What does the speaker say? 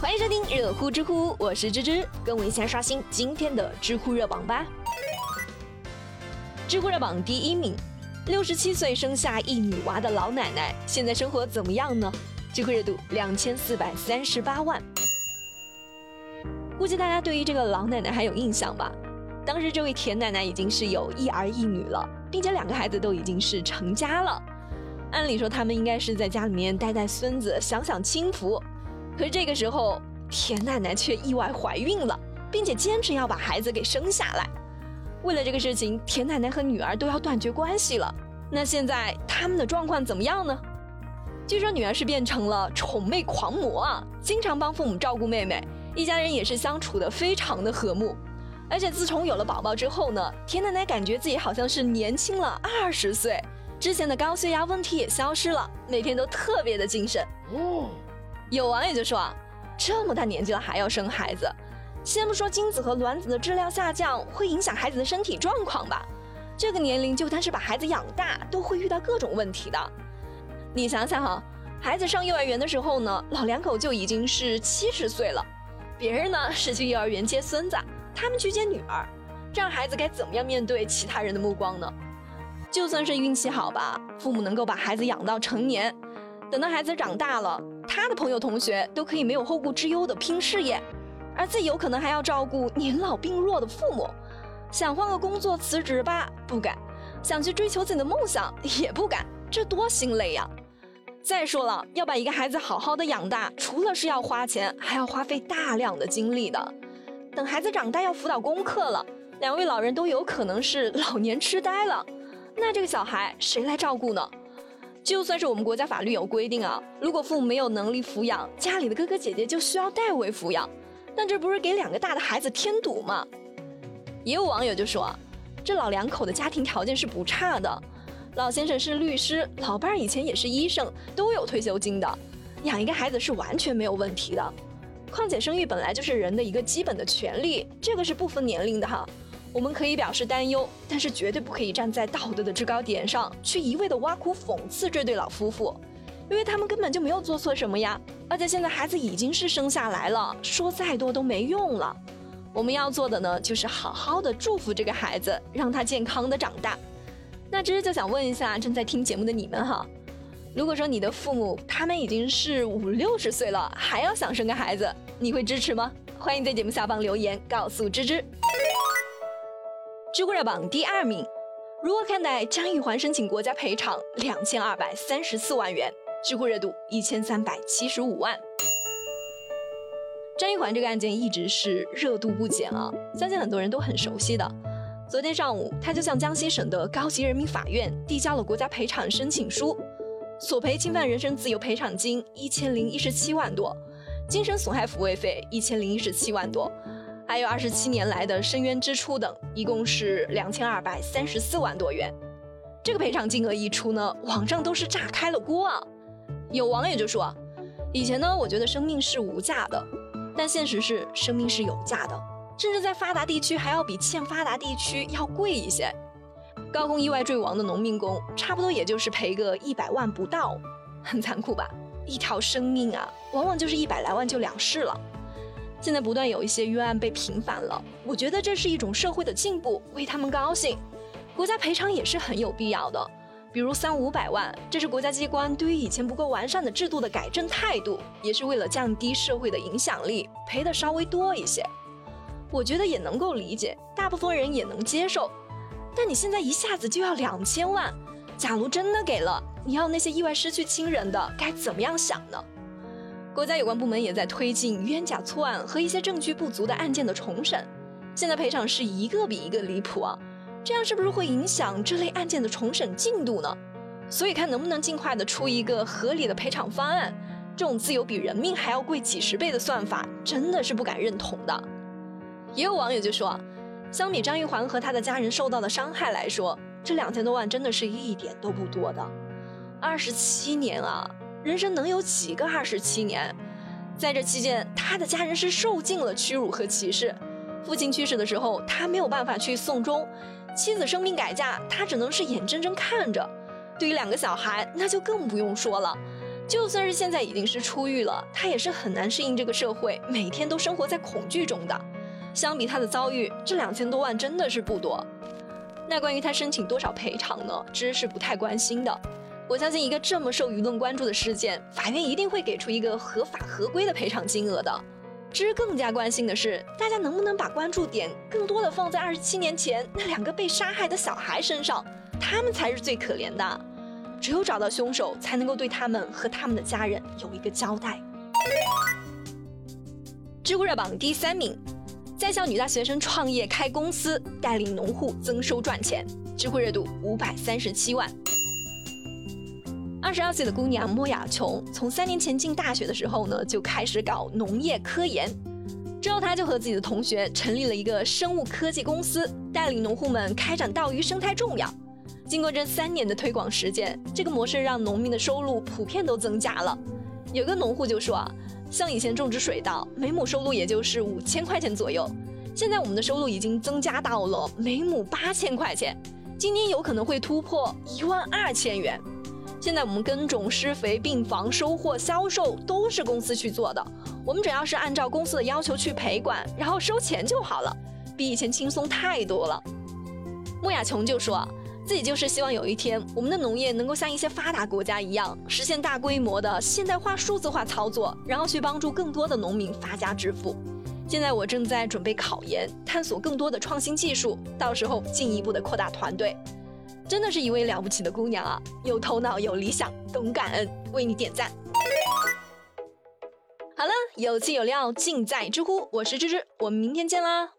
欢迎收听热乎知乎，我是芝芝，跟我一起来刷新今天的知乎热榜吧。知乎热榜第一名，六十七岁生下一女娃的老奶奶，现在生活怎么样呢？知乎热度两千四百三十八万。估计大家对于这个老奶奶还有印象吧？当时这位田奶奶已经是有一儿一女了，并且两个孩子都已经是成家了。按理说他们应该是在家里面带带孙子，享享清福。可是这个时候，田奶奶却意外怀孕了，并且坚持要把孩子给生下来。为了这个事情，田奶奶和女儿都要断绝关系了。那现在他们的状况怎么样呢？据说女儿是变成了宠妹狂魔啊，经常帮父母照顾妹妹，一家人也是相处的非常的和睦。而且自从有了宝宝之后呢，田奶奶感觉自己好像是年轻了二十岁。之前的高血压问题也消失了，每天都特别的精神。哦，有网友就说啊，这么大年纪了还要生孩子，先不说精子和卵子的质量下降会影响孩子的身体状况吧，这个年龄就单是把孩子养大都会遇到各种问题的。你想想哈，孩子上幼儿园的时候呢，老两口就已经是七十岁了，别人呢是去幼儿园接孙子，他们去接女儿，这样孩子该怎么样面对其他人的目光呢？就算是运气好吧，父母能够把孩子养到成年，等到孩子长大了，他的朋友同学都可以没有后顾之忧的拼事业，而自己有可能还要照顾年老病弱的父母。想换个工作辞职吧，不敢；想去追求自己的梦想，也不敢。这多心累呀！再说了，要把一个孩子好好的养大，除了是要花钱，还要花费大量的精力的。等孩子长大要辅导功课了，两位老人都有可能是老年痴呆了。那这个小孩谁来照顾呢？就算是我们国家法律有规定啊，如果父母没有能力抚养，家里的哥哥姐姐就需要代为抚养，但这不是给两个大的孩子添堵吗？也有网友就说，这老两口的家庭条件是不差的，老先生是律师，老伴儿以前也是医生，都有退休金的，养一个孩子是完全没有问题的。况且生育本来就是人的一个基本的权利，这个是不分年龄的哈。我们可以表示担忧，但是绝对不可以站在道德的制高点上去一味的挖苦讽刺这对老夫妇，因为他们根本就没有做错什么呀。而且现在孩子已经是生下来了，说再多都没用了。我们要做的呢，就是好好的祝福这个孩子，让他健康的长大。那芝芝就想问一下正在听节目的你们哈，如果说你的父母他们已经是五六十岁了，还要想生个孩子，你会支持吗？欢迎在节目下方留言告诉芝芝。知乎热榜第二名，如何看待张玉环申请国家赔偿两千二百三十四万元？知乎热度一千三百七十五万。张玉环这个案件一直是热度不减啊，相信很多人都很熟悉的。昨天上午，他就向江西省的高级人民法院递交了国家赔偿申请书，索赔侵犯人身自由赔偿金一千零一十七万多，精神损害抚慰费一千零一十七万多。还有二十七年来的深冤支出等，一共是两千二百三十四万多元。这个赔偿金额一出呢，网上都是炸开了锅啊！有网友就说：“以前呢，我觉得生命是无价的，但现实是生命是有价的，甚至在发达地区还要比欠发达地区要贵一些。高空意外坠亡的农民工，差不多也就是赔个一百万不到，很残酷吧？一条生命啊，往往就是一百来万就了事了。”现在不断有一些冤案被平反了，我觉得这是一种社会的进步，为他们高兴。国家赔偿也是很有必要的，比如三五百万，这是国家机关对于以前不够完善的制度的改正态度，也是为了降低社会的影响力，赔的稍微多一些。我觉得也能够理解，大部分人也能接受。但你现在一下子就要两千万，假如真的给了，你要那些意外失去亲人的该怎么样想呢？国家有关部门也在推进冤假错案和一些证据不足的案件的重审，现在赔偿是一个比一个离谱啊！这样是不是会影响这类案件的重审进度呢？所以看能不能尽快的出一个合理的赔偿方案。这种自由比人命还要贵几十倍的算法，真的是不敢认同的。也有网友就说，相比张玉环和他的家人受到的伤害来说，这两千多万真的是一点都不多的。二十七年啊！人生能有几个二十七年？在这期间，他的家人是受尽了屈辱和歧视。父亲去世的时候，他没有办法去送终；妻子生病改嫁，他只能是眼睁睁看着。对于两个小孩，那就更不用说了。就算是现在已经是出狱了，他也是很难适应这个社会，每天都生活在恐惧中的。相比他的遭遇，这两千多万真的是不多。那关于他申请多少赔偿呢？芝是不太关心的。我相信一个这么受舆论关注的事件，法院一定会给出一个合法合规的赔偿金额的。芝更加关心的是，大家能不能把关注点更多的放在二十七年前那两个被杀害的小孩身上，他们才是最可怜的。只有找到凶手，才能够对他们和他们的家人有一个交代。知乎热榜第三名。在校女大学生创业开公司，带领农户增收赚钱，知乎热度五百三十七万。二十二岁的姑娘莫雅琼，从三年前进大学的时候呢，就开始搞农业科研。之后，她就和自己的同学成立了一个生物科技公司，带领农户们开展稻鱼生态种养。经过这三年的推广实践，这个模式让农民的收入普遍都增加了。有个农户就说啊。像以前种植水稻，每亩收入也就是五千块钱左右，现在我们的收入已经增加到了每亩八千块钱，今年有可能会突破一万二千元。现在我们耕种、施肥、病房、收获、销售都是公司去做的，我们只要是按照公司的要求去陪管，然后收钱就好了，比以前轻松太多了。穆亚琼就说。自己就是希望有一天，我们的农业能够像一些发达国家一样，实现大规模的现代化、数字化操作，然后去帮助更多的农民发家致富。现在我正在准备考研，探索更多的创新技术，到时候进一步的扩大团队。真的是一位了不起的姑娘啊，有头脑、有理想、懂感恩，为你点赞。好了，有气有料尽在知乎，我是芝芝，我们明天见啦。